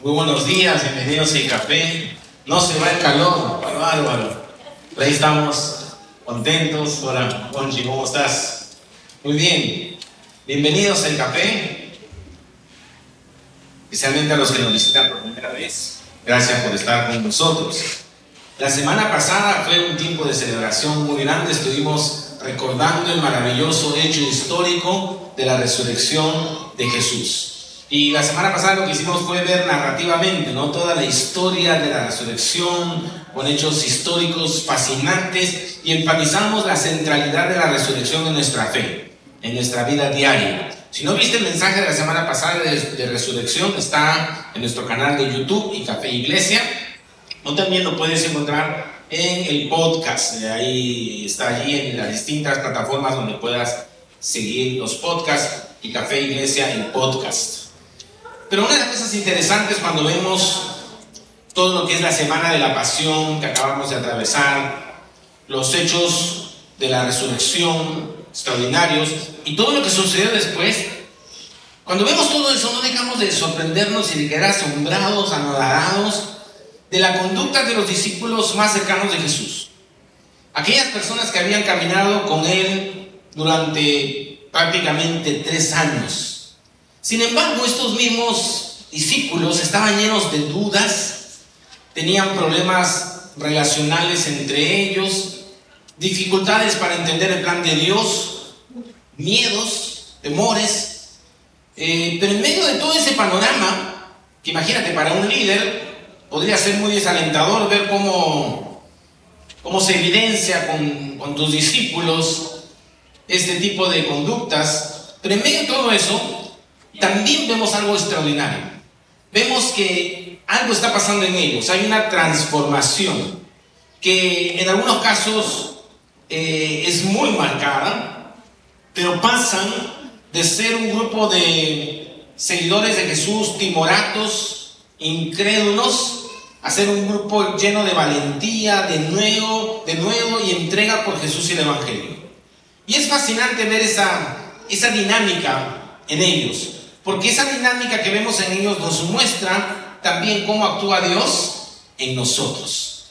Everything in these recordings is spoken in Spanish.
Muy buenos días, bienvenidos a café. No se va el calor, bárbaro. Ahí estamos contentos. Hola, Conchi, ¿cómo estás? Muy bien. Bienvenidos al café. Especialmente a los que nos visitan por primera vez. Gracias por estar con nosotros. La semana pasada fue un tiempo de celebración muy grande. Estuvimos recordando el maravilloso hecho histórico de la resurrección de Jesús. Y la semana pasada lo que hicimos fue ver narrativamente ¿no? toda la historia de la resurrección, con hechos históricos fascinantes, y enfatizamos la centralidad de la resurrección en nuestra fe, en nuestra vida diaria. Si no viste el mensaje de la semana pasada de, resurrección, está en nuestro canal de YouTube y Café Iglesia, o también lo puedes encontrar en el podcast. Ahí está allí en las distintas plataformas donde puedas seguir los podcasts y Café Iglesia en podcast. Pero una de las cosas interesantes cuando vemos todo lo que es la semana de la pasión que acabamos de atravesar, los hechos de la resurrección extraordinarios y todo lo que sucedió después, cuando vemos todo eso no dejamos de sorprendernos y de quedar asombrados, anodadados de la conducta de los discípulos más cercanos de Jesús. Aquellas personas que habían caminado con Él durante prácticamente tres años sin embargo, estos mismos discípulos estaban llenos de dudas, tenían problemas relacionales entre ellos, dificultades para entender el plan de Dios, miedos, temores. Eh, pero en medio de todo ese panorama, que imagínate para un líder, podría ser muy desalentador ver cómo, cómo se evidencia con, con tus discípulos este tipo de conductas, pero en medio de todo eso, también vemos algo extraordinario. Vemos que algo está pasando en ellos, hay una transformación que en algunos casos eh, es muy marcada, pero pasan de ser un grupo de seguidores de Jesús, timoratos, incrédulos, a ser un grupo lleno de valentía, de nuevo, de nuevo y entrega por Jesús y el Evangelio. Y es fascinante ver esa, esa dinámica en ellos. Porque esa dinámica que vemos en ellos nos muestra también cómo actúa Dios en nosotros.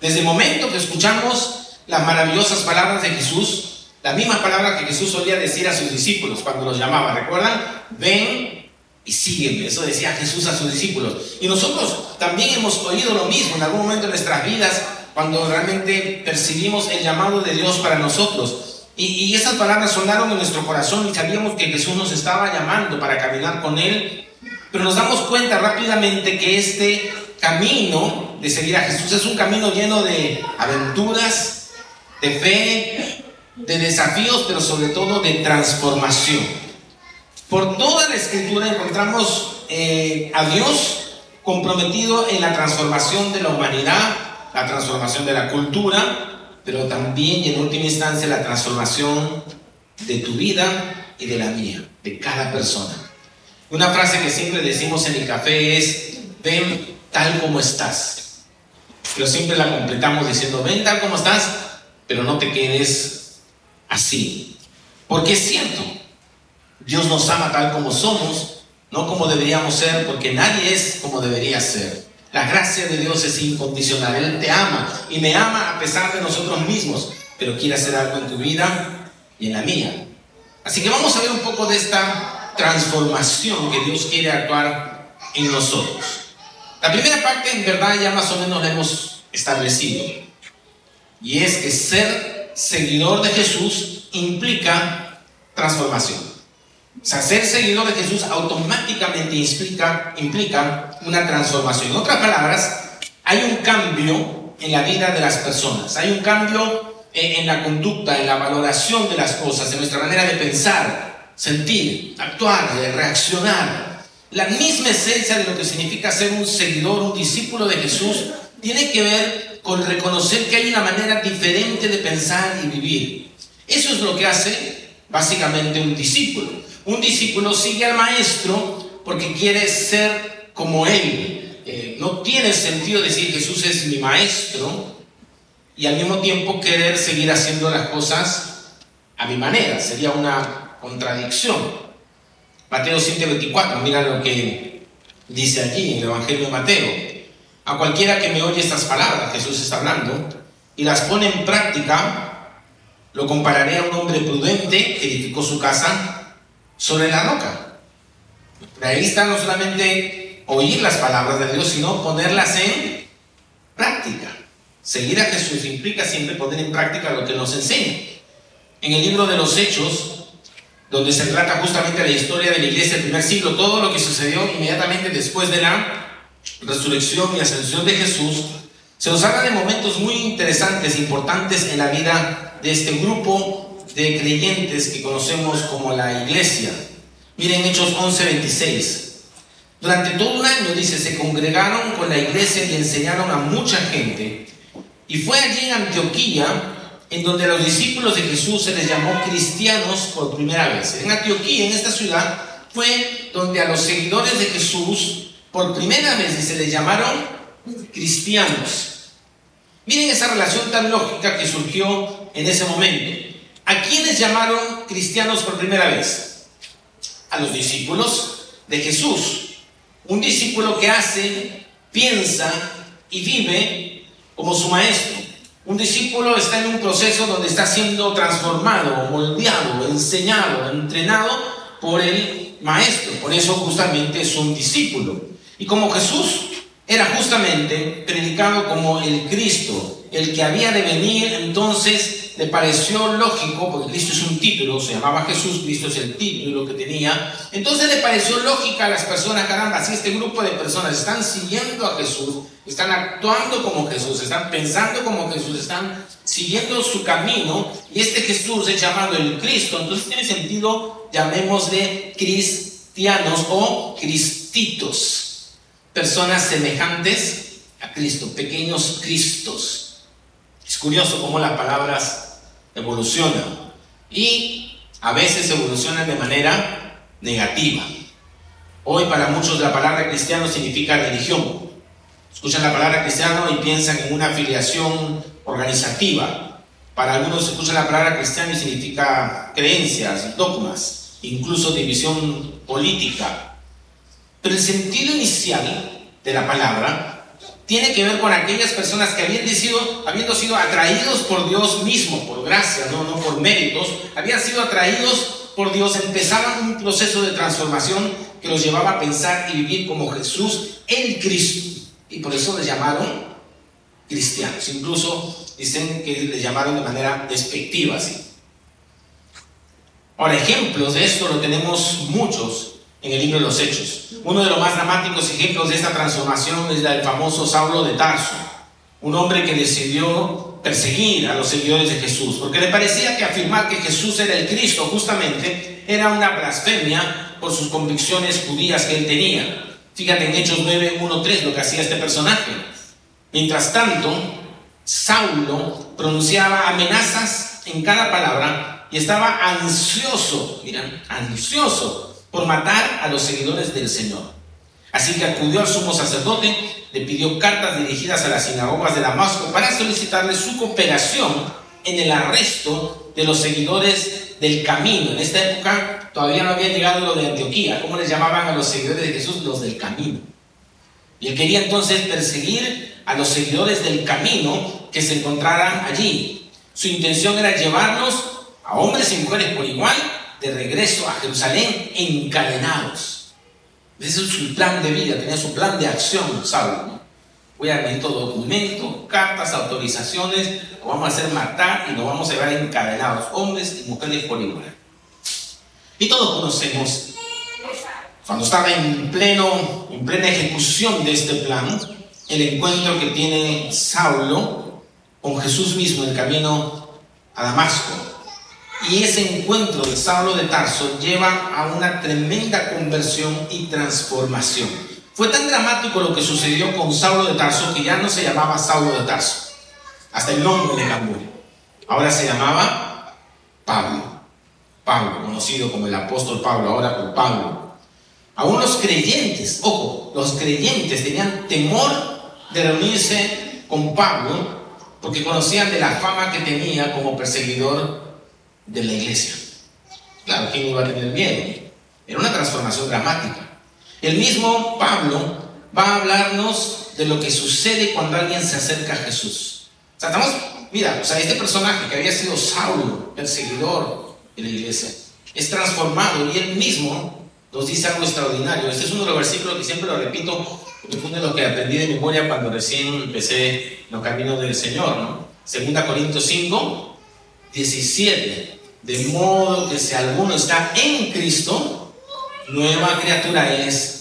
Desde el momento que escuchamos las maravillosas palabras de Jesús, las mismas palabras que Jesús solía decir a sus discípulos cuando los llamaba, ¿recuerdan? Ven y sígueme. Eso decía Jesús a sus discípulos. Y nosotros también hemos oído lo mismo en algún momento de nuestras vidas cuando realmente percibimos el llamado de Dios para nosotros. Y, esas palabras sonaron en nuestro corazón y sabíamos que Jesús nos estaba llamando para caminar con Él, pero nos damos cuenta rápidamente que este camino de seguir a Jesús es un camino lleno de aventuras, de fe, de desafíos, pero sobre todo de transformación. Por toda la escritura encontramos eh, a Dios comprometido en la transformación de la humanidad, la transformación de la cultura, pero también y en última instancia la transformación de tu vida y de la mía, de cada persona. Una frase que siempre decimos en el café es, ven tal como estás. Pero siempre la completamos diciendo, ven tal como estás, pero no te quedes así. Porque es cierto, Dios nos ama tal como somos, no como deberíamos ser, porque nadie es como debería ser. La gracia de Dios es incondicional. Él te ama y me ama a pesar de nosotros mismos, pero quiere hacer algo en tu vida y en la mía. Así que vamos a ver un poco de esta transformación que Dios quiere actuar en nosotros. La primera parte en verdad ya más o menos la hemos establecido. Y es que ser seguidor de Jesús implica transformación. O sea, ser seguidor de Jesús automáticamente implica, implica una transformación. En otras palabras, hay un cambio en la vida de las personas, hay un cambio en, la conducta, en la valoración de las cosas, en nuestra manera de pensar, sentir, actuar, de reaccionar. La misma esencia de lo que significa ser un seguidor, un discípulo de Jesús, tiene que ver con reconocer que hay una manera diferente de pensar y vivir. Eso es lo que hace básicamente un discípulo. Un discípulo sigue al maestro porque quiere ser como él. Eh, no tiene sentido decir Jesús es mi maestro y al mismo tiempo querer seguir haciendo las cosas a mi manera. Sería una contradicción. Mateo 7:24, mira lo que Dice allí en el Evangelio de Mateo, a cualquiera que me oye estas palabras, Jesús está hablando, y las pone en práctica, lo compararé a un hombre prudente que edificó su casa sobre la roca. ahí está no solamente oír las palabras de Dios, sino ponerlas en práctica. Seguir a Jesús implica siempre poner en práctica lo que nos enseña. En el libro de los Hechos, donde se trata justamente la historia de la iglesia del primer siglo, todo lo que sucedió inmediatamente después de la resurrección y ascensión de Jesús, se nos habla de momentos muy interesantes, importantes en la vida de este grupo de creyentes que conocemos como la iglesia. Miren Hechos 11:26. Durante todo un año, dice, se congregaron con la iglesia y enseñaron a mucha gente. Y fue allí en Antioquía en donde a los discípulos de Jesús se les llamó cristianos por primera vez. En Antioquía, en esta ciudad, fue donde a los seguidores de Jesús por primera vez se les llamaron cristianos. Miren esa relación tan lógica que surgió en ese momento. ¿A quiénes llamaron cristianos por primera vez? A los discípulos de Jesús. Un discípulo que hace, piensa y vive como su maestro. Un discípulo está en un proceso donde está siendo transformado, moldeado, enseñado, entrenado por el maestro. Por eso justamente es un discípulo. Y como Jesús era justamente predicado como el Cristo, el que había de venir, entonces le pareció lógico, porque Cristo es un título, se llamaba Jesús, Cristo es el título que tenía, entonces le pareció lógica a las personas, caramba, si este grupo de personas están siguiendo a Jesús, están actuando como Jesús, están pensando como Jesús, están siguiendo su camino, y este Jesús es llamado el Cristo, entonces tiene sentido, llamémosle cristianos o cristitos, personas semejantes a Cristo, pequeños Cristos. Es curioso cómo las palabras evolucionan y a veces evolucionan de manera negativa. Hoy para muchos la palabra cristiano significa religión. Escuchan la palabra cristiano y piensan en una afiliación organizativa. Para algunos escuchan la palabra cristiano y significa creencias, dogmas, incluso división política. Pero el sentido inicial de la palabra tiene que ver con aquellas personas que habían sido, habiendo sido atraídos por Dios mismo, por gracia, no, no por méritos, habían sido atraídos por Dios, empezaban un proceso de transformación que los llevaba a pensar y vivir como Jesús, el Cristo. Y por eso les llamaron cristianos. Incluso dicen que les llamaron de manera despectiva así. Ahora, ejemplos de esto lo tenemos muchos en el libro de los Hechos. Uno de los más dramáticos ejemplos de esta transformación es el famoso Saulo de Tarso, un hombre que decidió perseguir a los seguidores de Jesús, porque le parecía que afirmar que Jesús era el Cristo justamente era una blasfemia por sus convicciones judías que él tenía. Fíjate en Hechos 9, 1, 3 lo que hacía este personaje. Mientras tanto, Saulo pronunciaba amenazas en cada palabra y estaba ansioso, miran, ansioso por matar a los seguidores del Señor. Así que acudió al sumo sacerdote, le pidió cartas dirigidas a las sinagogas de Damasco para solicitarle su cooperación en el arresto de los seguidores del camino. En esta época todavía no había llegado lo de Antioquía. ¿Cómo les llamaban a los seguidores de Jesús? Los del camino. Y él quería entonces perseguir a los seguidores del camino que se encontraran allí. Su intención era llevarlos a hombres y mujeres por igual de regreso a Jerusalén encadenados. Ese es su plan de vida, tenía su plan de acción, Saulo. Voy a pedir todo documento, cartas, autorizaciones, lo vamos a hacer matar y nos vamos a llevar encadenados, hombres y mujeres por igual. Y todos conocemos, cuando estaba en, pleno, en plena ejecución de este plan, el encuentro que tiene Saulo con Jesús mismo en el camino a Damasco. Y ese encuentro de Saulo de Tarso lleva a una tremenda conversión y transformación. Fue tan dramático lo que sucedió con Saulo de Tarso que ya no se llamaba Saulo de Tarso. Hasta el nombre le cambió. Ahora se llamaba Pablo. Pablo, conocido como el apóstol Pablo, ahora por Pablo. Aún los creyentes, ojo, los creyentes tenían temor de reunirse con Pablo porque conocían de la fama que tenía como perseguidor de la iglesia. Claro, ¿quién iba a tener miedo? Era una transformación dramática. El mismo Pablo va a hablarnos de lo que sucede cuando alguien se acerca a Jesús. O sea, estamos, mira, o sea, este personaje que había sido Saulo, perseguidor de la iglesia, es transformado y él mismo nos dice algo extraordinario. Este es uno de los versículos que siempre lo repito, fue lo que aprendí de memoria cuando recién empecé los caminos del Señor, ¿no? Segunda Corintios 5, 17. De modo que si alguno está en Cristo, nueva criatura es.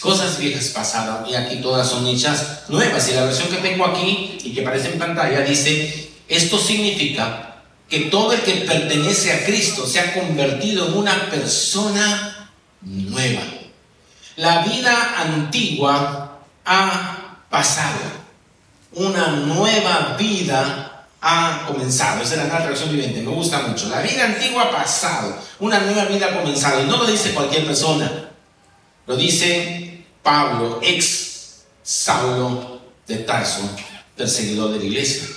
Cosas viejas pasaron y aquí todas son hechas nuevas. Y la versión que tengo aquí y que aparece en pantalla dice, esto significa que todo el que pertenece a Cristo se ha convertido en una persona nueva. La vida antigua ha pasado. Una nueva vida ha comenzado. Esa es la traducción viviente, me gusta mucho. La vida antigua ha pasado. Una nueva vida ha comenzado. Y no lo dice cualquier persona. Lo dice Pablo, ex Saulo de Tarso, perseguidor de la iglesia.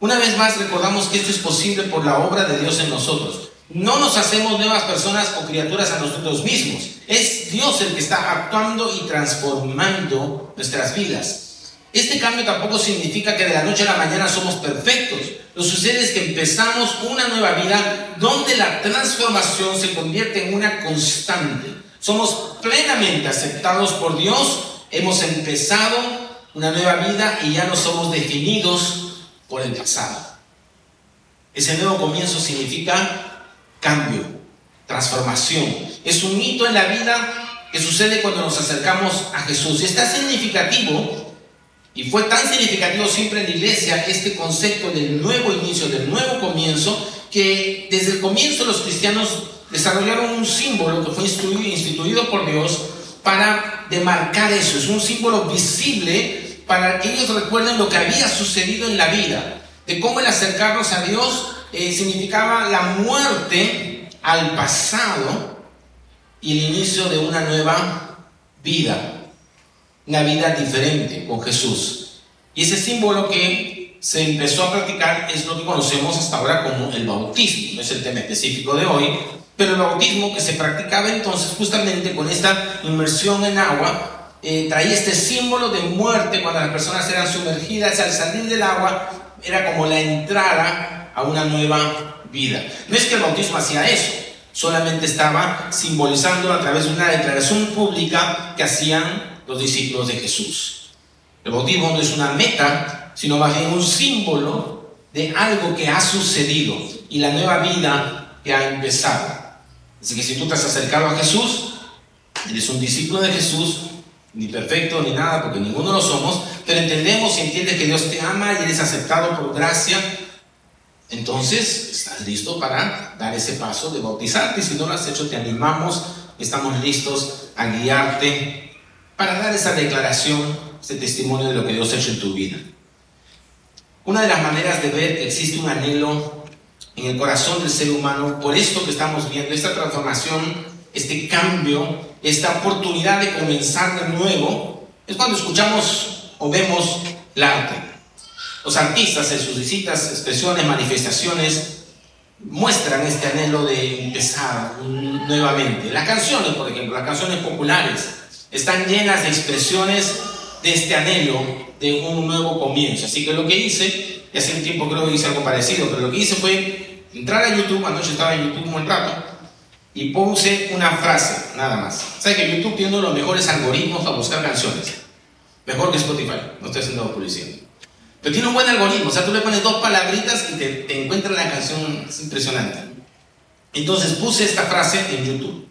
Una vez más recordamos que esto es posible por la obra de Dios en nosotros. No nos hacemos nuevas personas o criaturas a nosotros mismos. Es Dios el que está actuando y transformando nuestras vidas. Este cambio tampoco significa que de la noche a la mañana somos perfectos. Lo sucede es que empezamos una nueva vida donde la transformación se convierte en una constante. Somos plenamente aceptados por Dios, hemos empezado una nueva vida y ya no somos definidos por el pasado. Ese nuevo comienzo significa cambio, transformación. Es un hito en la vida que sucede cuando nos acercamos a Jesús. Y está significativo, y fue tan significativo siempre en la iglesia este concepto del nuevo inicio, del nuevo comienzo, que desde el comienzo los cristianos desarrollaron un símbolo que fue instituido por Dios para demarcar eso. Es un símbolo visible para que ellos recuerden lo que había sucedido en la vida, de cómo el acercarnos a Dios eh, significaba la muerte al pasado y el inicio de una nueva vida, una vida diferente con Jesús. Y ese símbolo que se empezó a practicar es lo que conocemos hasta ahora como el bautismo, no es el tema específico de hoy, pero el bautismo que se practicaba entonces justamente con esta inmersión en agua, eh, traía este símbolo de muerte cuando las personas eran sumergidas al salir del agua, era como la entrada a una nueva vida. No es que el bautismo hacía eso, solamente estaba simbolizando a través de una declaración pública que hacían los discípulos de Jesús. El bautismo no es una meta, sino más bien un símbolo de algo que ha sucedido y la nueva vida que ha empezado. Así que si tú te has acercado a Jesús, eres un discípulo de Jesús, ni perfecto ni nada, porque ninguno lo somos, pero entendemos y entiendes que Dios te ama y eres aceptado por gracia entonces, estás listo para dar ese paso de bautizarte. Si no lo has hecho, te animamos. Estamos listos a guiarte para dar esa declaración, ese testimonio de lo que Dios ha hecho en tu vida. Una de las maneras de ver que existe un anhelo en el corazón del ser humano por esto que estamos viendo, esta transformación, este cambio, esta oportunidad de comenzar de nuevo, es cuando escuchamos o vemos el arte. Los artistas en sus visitas, expresiones, manifestaciones, muestran este anhelo de empezar nuevamente. Las canciones, por ejemplo, las canciones populares, están llenas de expresiones de este anhelo de un nuevo comienzo. Así que lo que hice, y hace un tiempo creo que hice algo parecido, pero lo que hice fue entrar a YouTube, yo estaba en YouTube un buen rato, y puse una frase, nada más. ¿Sabes que YouTube tiene los mejores algoritmos para buscar canciones? Mejor que Spotify, no estoy haciendo publicidad. Pero tiene un buen algoritmo, o sea, tú le pones dos palabritas y te, te encuentras la canción, es impresionante. Entonces puse esta frase en YouTube,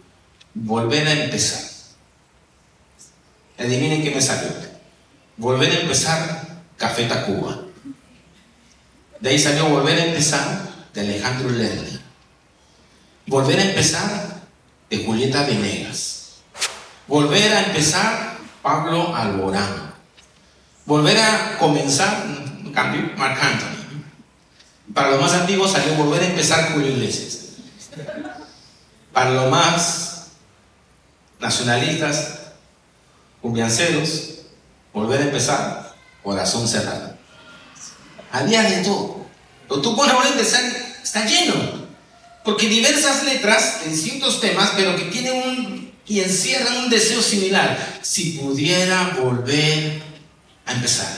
volver a empezar. Adivinen qué me salió. Volver a empezar, Café Tacuba. De ahí salió Volver a empezar, de Alejandro Lerner. Volver a empezar, de Julieta Venegas. Volver a empezar, Pablo Alborán. Volver a comenzar, cambio, Mark Anthony. Para los más antiguos salió volver a empezar Julio Iglesias. Para los más nacionalistas, cumbianceros, volver a empezar, corazón cerrado. Había de todo. Pero tú pones volver a empezar, está lleno. Porque diversas letras en distintos temas, pero que tienen un y encierran un deseo similar. Si pudiera volver a empezar,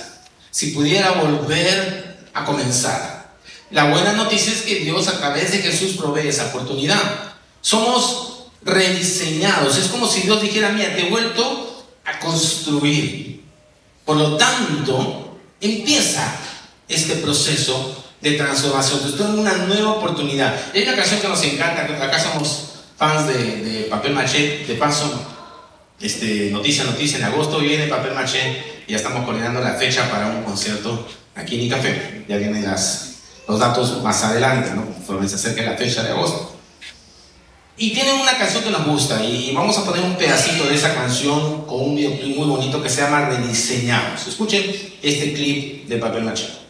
si pudiera volver a comenzar. La buena noticia es que Dios a través de Jesús provee esa oportunidad. Somos rediseñados. Es como si Dios dijera, mira, te he vuelto construir. Por lo tanto, empieza este proceso de transformación. Esto es una nueva oportunidad. Hay una canción que nos encanta, acá somos fans de, papel maché, de paso, este, noticia, noticia, en agosto viene papel maché y ya estamos coordinando la fecha para un concierto aquí en Icafé. Ya vienen los datos más adelante, ¿no? Conforme se acerque la fecha de agosto. Y tienen una canción que nos gusta y vamos a poner un pedacito de esa canción con un videoclip muy bonito que se llama Rediseñados. Escuchen este clip de papel maché.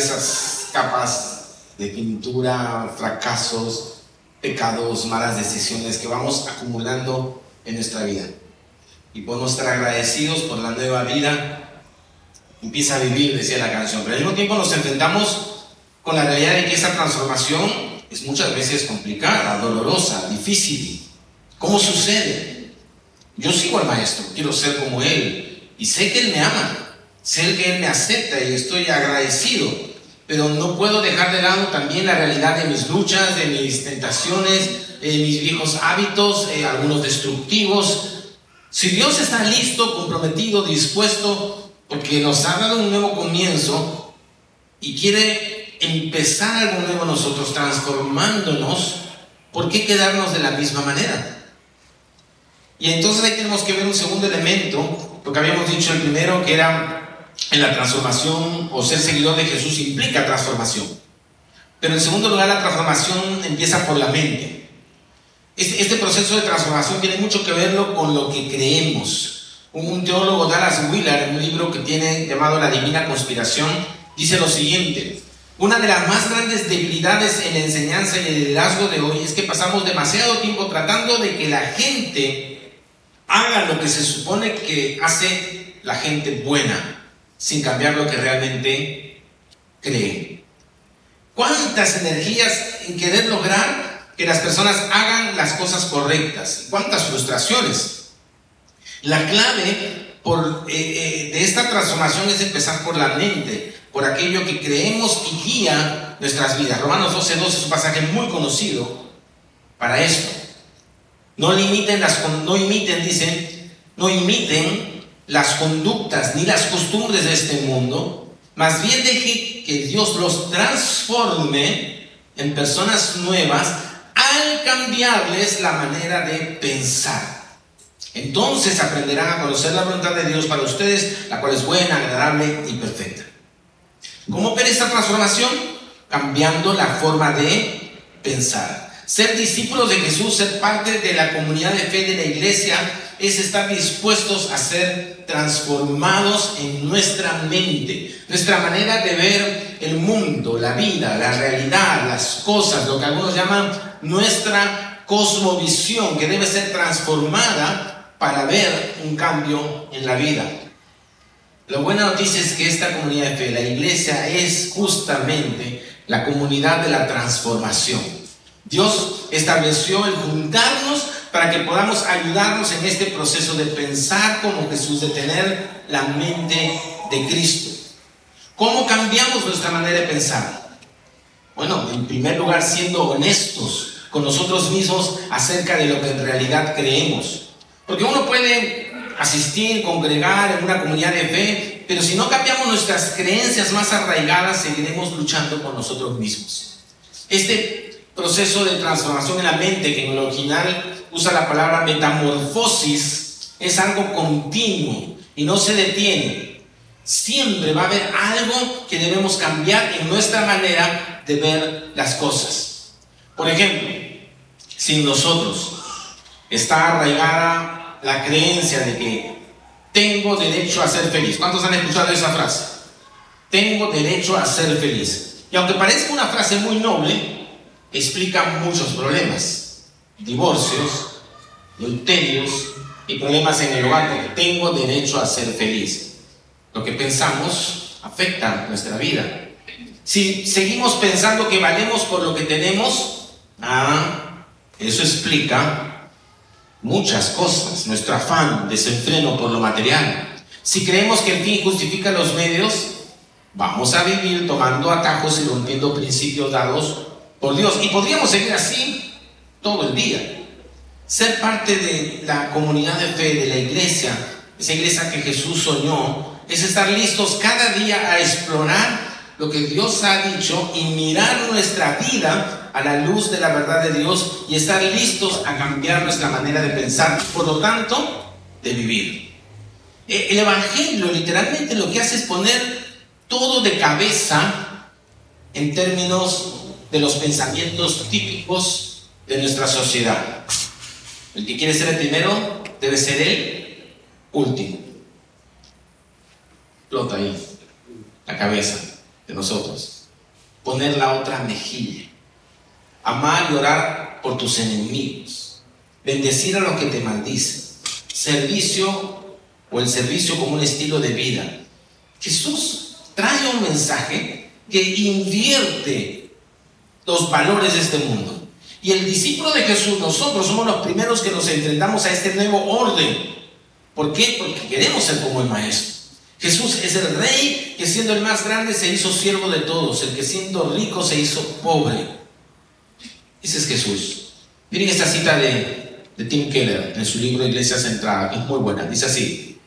Esas capas de pintura, fracasos, pecados, malas decisiones que vamos acumulando en nuestra vida. Y podemos estar agradecidos por la nueva vida. Empieza a vivir, decía la canción. Pero al mismo tiempo nos enfrentamos con la realidad de que esa transformación es muchas veces complicada, dolorosa, difícil. ¿Cómo sucede? Yo sigo al maestro, quiero ser como él, y sé que Él me ama. Sé que Él me acepta y estoy agradecido, pero no puedo dejar de lado también la realidad de mis luchas, de mis tentaciones, de mis viejos hábitos, eh, algunos destructivos. Si Dios está listo, comprometido, dispuesto, porque nos ha dado un nuevo comienzo y quiere empezar algo nuevo nosotros, transformándonos, ¿por qué quedarnos de la misma manera? Y entonces ahí tenemos que ver un segundo elemento, lo que habíamos dicho el primero, que era en la transformación o ser seguidor de Jesús implica transformación. Pero en segundo lugar, la transformación empieza por la mente. Este, este, proceso de transformación tiene mucho que verlo con lo que creemos. Un teólogo, Dallas Willard, en un libro que tiene llamado La Divina Conspiración, dice lo siguiente. Una de las más grandes debilidades en la enseñanza y el liderazgo de hoy es que pasamos demasiado tiempo tratando de que la gente haga lo que se supone que hace la gente buena sin cambiar lo que realmente cree. ¿Cuántas energías en querer lograr que las personas hagan las cosas correctas? ¿Cuántas frustraciones? La clave eh, eh, de esta transformación es empezar por la mente, por aquello que creemos y guía nuestras vidas. Romanos 12.2 es un pasaje muy conocido para esto. No limiten las, no imiten, dicen, no imiten las conductas ni las costumbres de este mundo, más bien deje que Dios los transforme en personas nuevas al cambiarles la manera de pensar. Entonces aprenderán a conocer la voluntad de Dios para ustedes, la cual es buena, agradable y perfecta. ¿Cómo ver esta transformación? Cambiando la forma de pensar. Ser discípulos de Jesús, ser parte de la comunidad de fe de la iglesia, es estar dispuestos a ser transformados en nuestra mente, nuestra manera de ver el mundo, la vida, la realidad, las cosas, lo que algunos llaman nuestra cosmovisión, que debe ser transformada para ver un cambio en la vida. La buena noticia es que esta comunidad de fe, la iglesia, es justamente la comunidad de la transformación. Dios estableció el juntarnos para que podamos ayudarnos en este proceso de pensar como Jesús, de tener la mente de Cristo. ¿Cómo cambiamos nuestra manera de pensar? Bueno, en primer lugar, siendo honestos con nosotros mismos acerca de lo que en realidad creemos. Porque uno puede asistir, congregar en una comunidad de fe, pero si no cambiamos nuestras creencias más arraigadas, seguiremos luchando con nosotros mismos. Este proceso de transformación en la mente, que en el original usa la palabra metamorfosis, es algo continuo y no se detiene. Siempre va a haber algo que debemos cambiar en nuestra manera de ver las cosas. Por ejemplo, si nosotros está arraigada la creencia de que tengo derecho a ser feliz. ¿Cuántos han escuchado esa frase? Tengo derecho a ser feliz. Y aunque parezca una frase muy noble, explica muchos problemas divorcios, adulterios y problemas en el hogar porque tengo derecho a ser feliz. Lo que pensamos afecta nuestra vida. Si seguimos pensando que valemos por lo que tenemos, ah, eso explica muchas cosas, nuestro afán, desenfreno por lo material. Si creemos que el fin justifica los medios, vamos a vivir tomando atajos y rompiendo principios dados por Dios. Y podríamos seguir así todo el día. Ser parte de la comunidad de fe, de la iglesia, esa iglesia que Jesús soñó, es estar listos cada día a explorar lo que Dios ha dicho y mirar nuestra vida a la luz de la verdad de Dios y estar listos a cambiar nuestra manera de pensar, por lo tanto, de vivir. E, el Evangelio literalmente lo que hace es poner todo de cabeza en términos de los pensamientos típicos de nuestra sociedad. El que quiere ser el primero debe ser el último. Flota ahí, la cabeza de nosotros. Poner la otra mejilla. Amar y orar por tus enemigos. Bendecir a los que te maldicen. Servicio o el servicio como un estilo de vida. Jesús trae un mensaje que invierte los valores de este mundo. Y el discípulo de Jesús, nosotros somos los primeros que nos enfrentamos a este nuevo orden. ¿Por qué? Porque queremos ser como el Maestro. Jesús es el rey que siendo el más grande se hizo siervo de todos, el que siendo rico se hizo pobre. Ese es Jesús. Miren esta cita de, de Tim Keller en su libro Iglesia Centrada, que es muy buena. Dice así,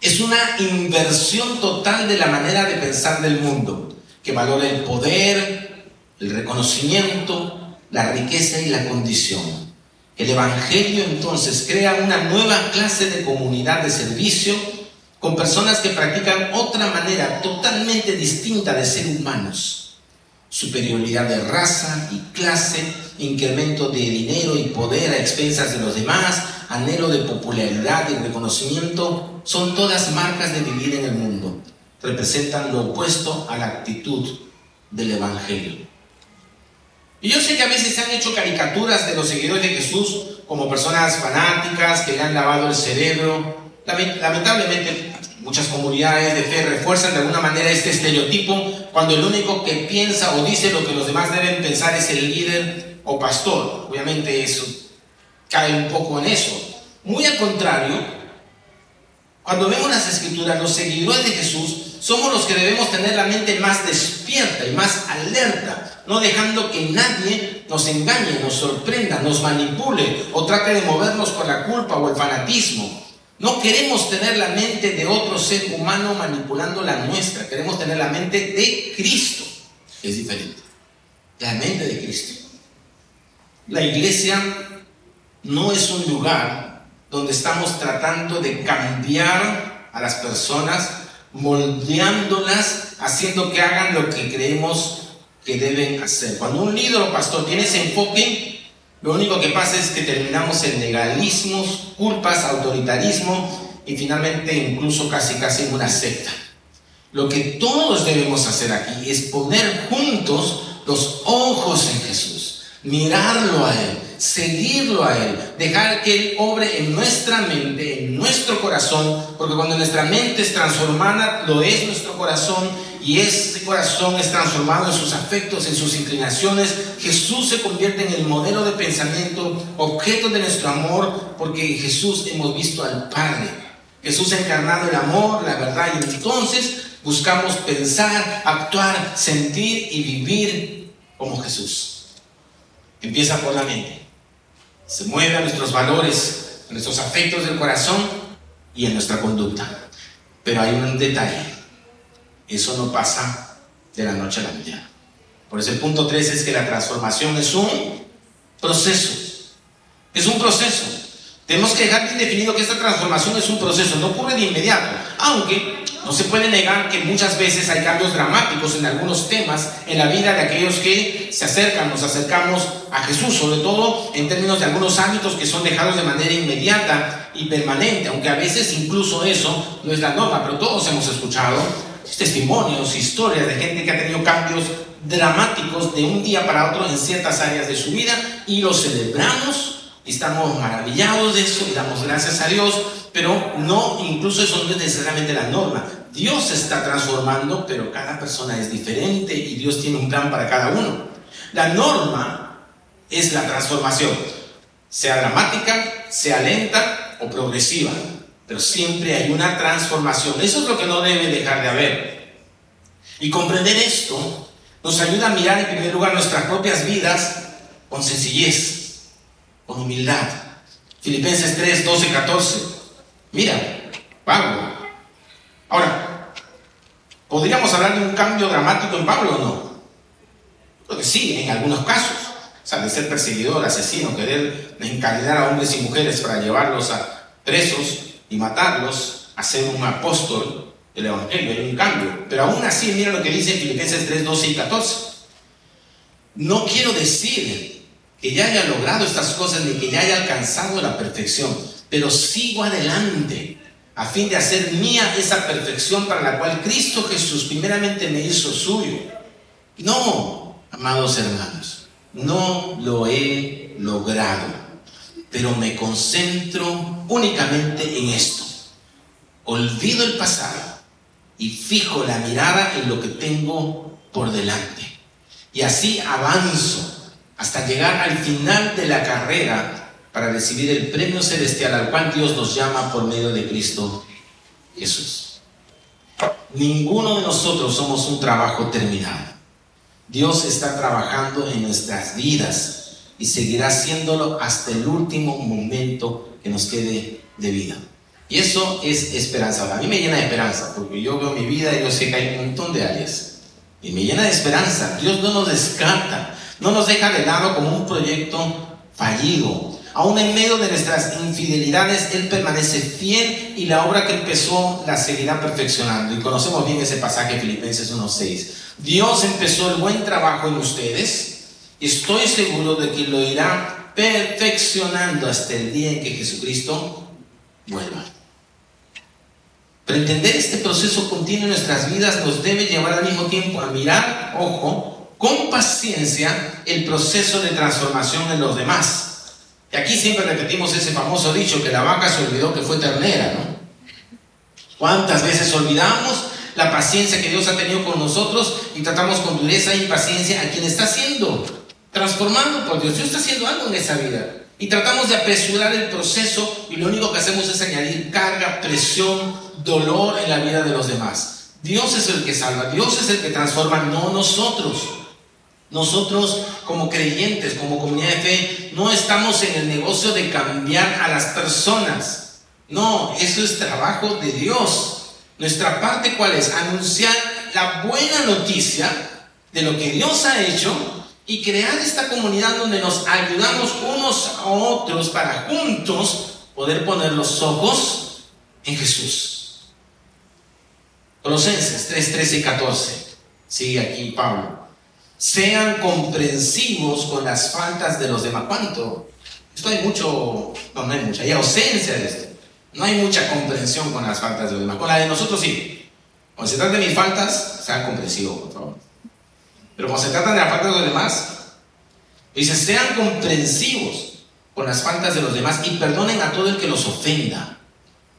es una inversión total de la manera de pensar del mundo, que valora el poder, el reconocimiento, la riqueza y la condición. El Evangelio entonces crea una nueva clase de comunidad de servicio con personas que practican otra manera totalmente distinta de ser humanos. Superioridad de raza y clase, incremento de dinero y poder a expensas de los demás, anhelo de popularidad y reconocimiento, son todas marcas de vivir en el mundo. Representan lo opuesto a la actitud del Evangelio. Y yo sé que a veces se han hecho caricaturas de los seguidores de Jesús como personas fanáticas que le han lavado el cerebro. Lamentablemente Muchas comunidades de fe refuerzan de alguna manera este estereotipo cuando el único que piensa o dice lo que los demás deben pensar es el líder o pastor. Obviamente eso cae un poco en eso. Muy al contrario, cuando vemos las escrituras, los seguidores de Jesús somos los que debemos tener la mente más despierta y más alerta, no dejando que nadie nos engañe, nos sorprenda, nos manipule o trate de movernos por la culpa o el fanatismo. No queremos tener la mente de otro ser humano manipulando la nuestra. Queremos tener la mente de Cristo. Es diferente. La mente de Cristo. La iglesia no es un lugar donde estamos tratando de cambiar a las personas, moldeándolas, haciendo que hagan lo que creemos que deben hacer. Cuando un líder o pastor tiene ese enfoque, lo único que pasa es que terminamos en legalismos, culpas, autoritarismo y finalmente incluso casi casi en una secta. Lo que todos debemos hacer aquí es poner juntos los ojos en Jesús, mirarlo a Él, seguirlo a Él, dejar que Él obre en nuestra mente, en nuestro corazón, porque cuando nuestra mente es transformada, lo es nuestro corazón y ese corazón es transformado en sus afectos, en sus inclinaciones, Jesús se convierte en el modelo de pensamiento, objeto de nuestro amor, porque en Jesús hemos visto al Padre. Jesús ha encarnado el amor, la verdad, y entonces buscamos pensar, actuar, sentir y vivir como Jesús. Empieza por la mente. Se mueve a nuestros valores, a nuestros afectos del corazón y en nuestra conducta. Pero hay un detalle eso no pasa de la noche a la mañana. Por eso el punto 3 es que la transformación es un proceso. Es un proceso. Tenemos que dejar bien definido que esta transformación es un proceso, no ocurre de inmediato. Aunque no se puede negar que muchas veces hay cambios dramáticos en algunos temas en la vida de aquellos que se acercan, nos acercamos a Jesús, sobre todo en términos de algunos hábitos que son dejados de manera inmediata y permanente, aunque a veces incluso eso no es la norma, pero todos hemos escuchado testimonios, historias de gente que ha tenido cambios dramáticos de un día para otro en ciertas áreas de su vida y lo celebramos y estamos maravillados de eso y damos gracias a Dios, pero no, incluso eso no es necesariamente la norma. Dios está transformando, pero cada persona es diferente y Dios tiene un plan para cada uno. La norma es la transformación, sea dramática, sea lenta o progresiva pero siempre hay una transformación. Eso es lo que no debe dejar de haber. Y comprender esto nos ayuda a mirar en primer lugar nuestras propias vidas con sencillez, con humildad. Filipenses 3, 12, 14. Mira, Pablo. Ahora, ¿podríamos hablar de un cambio dramático en Pablo o no? Porque sí, en algunos casos. O sea, de ser perseguidor, asesino, querer encadenar a hombres y mujeres para llevarlos a presos, y matarlos a ser un apóstol del Evangelio, hay un cambio. Pero aún así, mira lo que dice Filipenses 3, 12 y 14. No quiero decir que ya haya logrado estas cosas ni que ya haya alcanzado la perfección, pero sigo adelante a fin de hacer mía esa perfección para la cual Cristo Jesús primeramente me hizo suyo. No, amados hermanos, no lo he logrado pero me concentro únicamente en esto. Olvido el pasado y fijo la mirada en lo que tengo por delante. Y así avanzo hasta llegar al final de la carrera para recibir el premio celestial al cual Dios nos llama por medio de Cristo Jesús. Ninguno de nosotros somos un trabajo terminado. Dios está trabajando en nuestras vidas y seguirá haciéndolo hasta el último momento que nos quede de vida. Y eso es esperanza. A mí me llena de esperanza, porque yo veo mi vida y yo sé que hay un montón de áreas. Y me llena de esperanza. Dios no nos descarta, no nos deja de lado como un proyecto fallido. Aún en medio de nuestras infidelidades, Él permanece fiel y la obra que empezó la seguirá perfeccionando. Y conocemos bien ese pasaje Filipenses 1.6. Dios empezó el buen trabajo en ustedes. Y estoy seguro de que lo irá perfeccionando hasta el día en que Jesucristo vuelva. Pero entender este proceso continuo en nuestras vidas nos debe llevar al mismo tiempo a mirar, ojo, con paciencia el proceso de transformación en los demás. Y aquí siempre repetimos ese famoso dicho que la vaca se olvidó que fue ternera, ¿no? ¿Cuántas veces olvidamos la paciencia que Dios ha tenido con nosotros y tratamos con dureza e impaciencia a quien está siendo transformando por Dios? Dios está haciendo algo en esa vida. Y tratamos de apresurar el proceso y lo único que hacemos es añadir carga, presión, dolor en la vida de los demás. Dios es el que salva, Dios es el que transforma, no nosotros. Nosotros como creyentes, como comunidad de fe, no estamos en el negocio de cambiar a las personas. No, eso es trabajo de Dios. Nuestra parte cuál es? Anunciar la buena noticia de lo que Dios ha hecho y crear esta comunidad donde nos ayudamos unos a otros para juntos poder poner los ojos en Jesús. Colosenses 3, 13 y 14. Sigue aquí Pablo. Sean comprensivos con las faltas de los demás. ¿Cuánto? Esto hay mucho, no, no hay mucha, hay ausencia de esto. No hay mucha comprensión con las faltas de los demás. Con la de nosotros sí. Cuando se trata de mis faltas, sean comprensivos. Pero cuando se trata de las faltas de los demás, dice, sean comprensivos con las faltas de los demás y perdonen a todo el que los ofenda.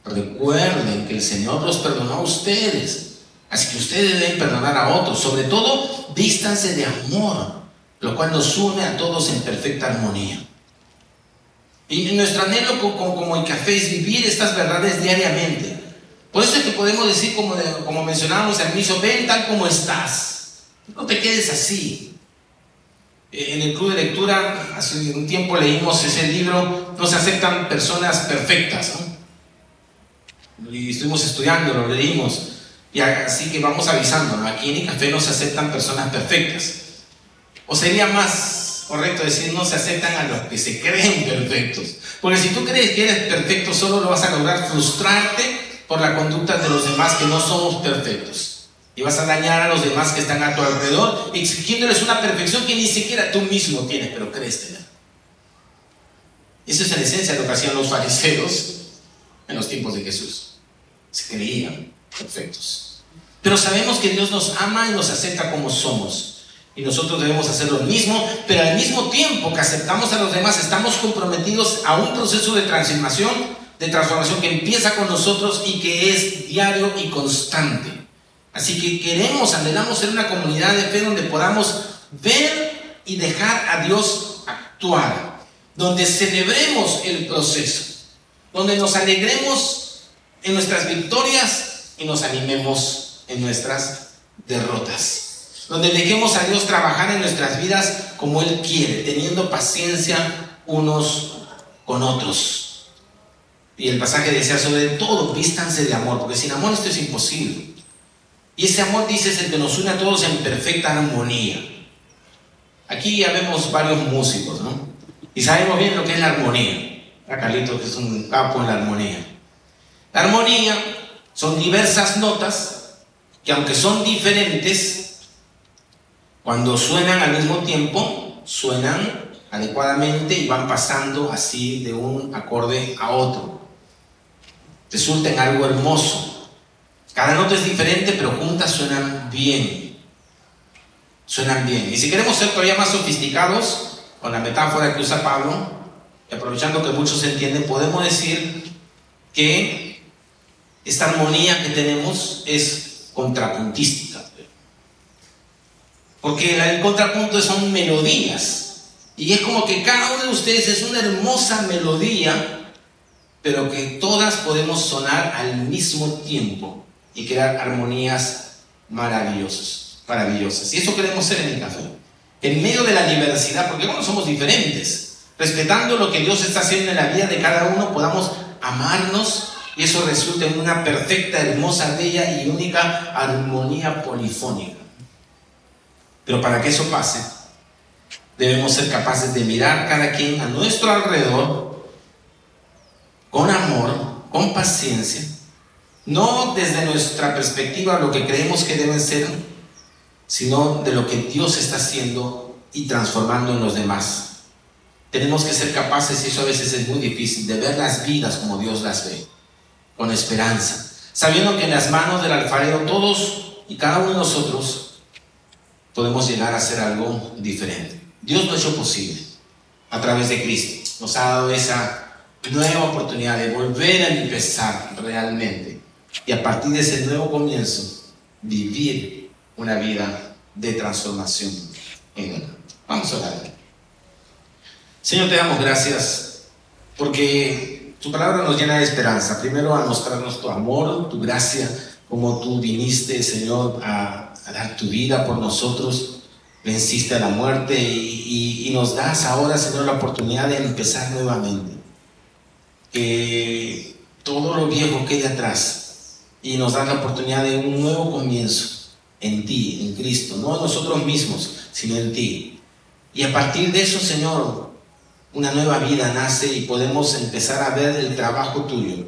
Recuerden que el Señor los perdonó a ustedes. Así que ustedes deben perdonar a otros. Sobre todo, vístanse de amor, lo cual nos une a todos en perfecta armonía. Y nuestro anhelo como, como, café es vivir estas verdades diariamente. Por eso es que podemos decir, como, como mencionábamos al ven tal como estás. No te quedes así. Eh, en el club de lectura, hace un tiempo leímos ese libro, no se aceptan personas perfectas. Y estuvimos estudiando, lo leímos. Y así que vamos avisando, aquí en el café no se aceptan personas perfectas. O sería más correcto decir, no se aceptan a los que se creen perfectos. Porque si tú crees que eres perfecto, solo lo vas a lograr frustrarte por la conducta de los demás que no somos perfectos. Y vas a dañar a los demás que están a tu alrededor, exigiéndoles una perfección que ni siquiera tú mismo tienes, pero crees tener. Esa es la esencia lo que hacían los fariseos en los tiempos de Jesús. Se creían perfectos. Pero sabemos que Dios nos ama y nos acepta como somos. Y nosotros debemos hacer lo mismo, pero al mismo tiempo que aceptamos a los demás, estamos comprometidos a un proceso de transformación, de transformación que empieza con nosotros y que es diario y constante. Así que queremos, anhelamos ser una comunidad de fe donde podamos ver y dejar a Dios actuar, donde celebremos el proceso, donde nos alegremos en nuestras victorias y nos animemos en nuestras derrotas. Donde dejemos a Dios trabajar en nuestras vidas como Él quiere, teniendo paciencia unos con otros. Y el pasaje decía sobre todo, vístanse de amor, porque sin amor esto es imposible. Y ese amor, dice, es el que nos une a todos en perfecta armonía. Aquí ya vemos varios músicos, ¿no? Y sabemos bien lo que es la armonía. A Carlito, que es un capo en la armonía. La armonía son diversas notas que aunque son diferentes, cuando suenan al mismo tiempo, suenan adecuadamente y van pasando así de un acorde a otro. Resulta en algo hermoso. Cada nota es diferente, pero juntas suenan bien. Suenan bien. Y si queremos ser todavía más sofisticados, con la metáfora que usa Pablo, y aprovechando que muchos entienden, podemos decir que esta armonía que tenemos es contrapuntística. Porque el contrapunto son melodías. Y es como que cada uno de ustedes es una hermosa melodía, pero que todas podemos sonar al mismo tiempo y crear armonías maravillosas, maravillosas. Y eso queremos ser en el café. En medio de la diversidad, porque no somos diferentes, respetando lo que Dios está haciendo en la vida de cada uno, podamos amarnos y eso resulta en una perfecta, hermosa, bella y única armonía polifónica. Pero para que eso pase, debemos ser capaces de mirar cada quien a nuestro alrededor con amor, con paciencia, no desde nuestra perspectiva lo que creemos que deben ser, sino de lo que Dios está haciendo y transformando en los demás. Tenemos que ser capaces, y eso a veces es muy difícil, de ver las vidas como Dios las ve con esperanza, sabiendo que en las manos del alfarero todos y cada uno de nosotros podemos llegar a hacer algo diferente. Dios lo ha hecho posible a través de Cristo. Nos ha dado esa nueva oportunidad de volver a empezar realmente y a partir de ese nuevo comienzo vivir una vida de transformación en Él. Vamos a orar. Señor, te damos gracias porque tu palabra nos llena de esperanza. Primero a mostrarnos tu amor, tu gracia, como tú viniste, Señor, a, dar tu vida por nosotros. Venciste a la muerte y, nos das ahora, Señor, la oportunidad de empezar nuevamente. Que todo lo viejo quede atrás y nos das la oportunidad de un nuevo comienzo en ti, en Cristo, no en nosotros mismos, sino en ti. Y a partir de eso, Señor, una nueva vida nace y podemos empezar a ver el trabajo tuyo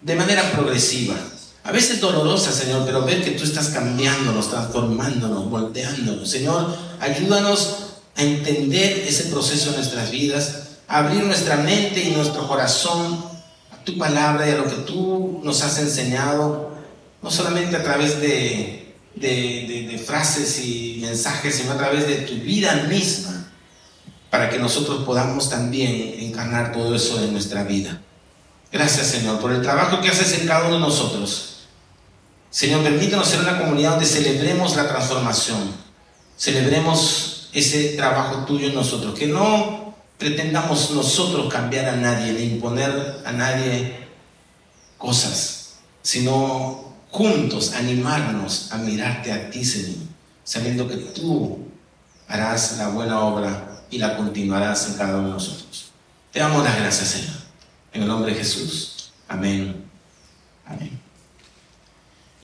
de manera progresiva. A veces dolorosa, Señor, pero ver que tú estás cambiándonos, transformándonos, moldeándonos. Señor, ayúdanos a entender ese proceso en nuestras vidas, a abrir nuestra mente y nuestro corazón a tu palabra y a lo que tú nos has enseñado, no solamente a través de, de frases y mensajes, sino a través de tu vida misma para que nosotros podamos también encarnar todo eso en nuestra vida. Gracias Señor por el trabajo que haces en cada uno de nosotros. Señor, permítanos ser una comunidad donde celebremos la transformación, celebremos ese trabajo tuyo en nosotros, que no pretendamos nosotros cambiar a nadie, ni imponer a nadie cosas, sino juntos animarnos a mirarte a ti, Señor, sabiendo que tú harás la buena obra y la continuarás en cada uno de nosotros. Te damos las gracias, Señor. En el nombre de Jesús. Amén. Amén.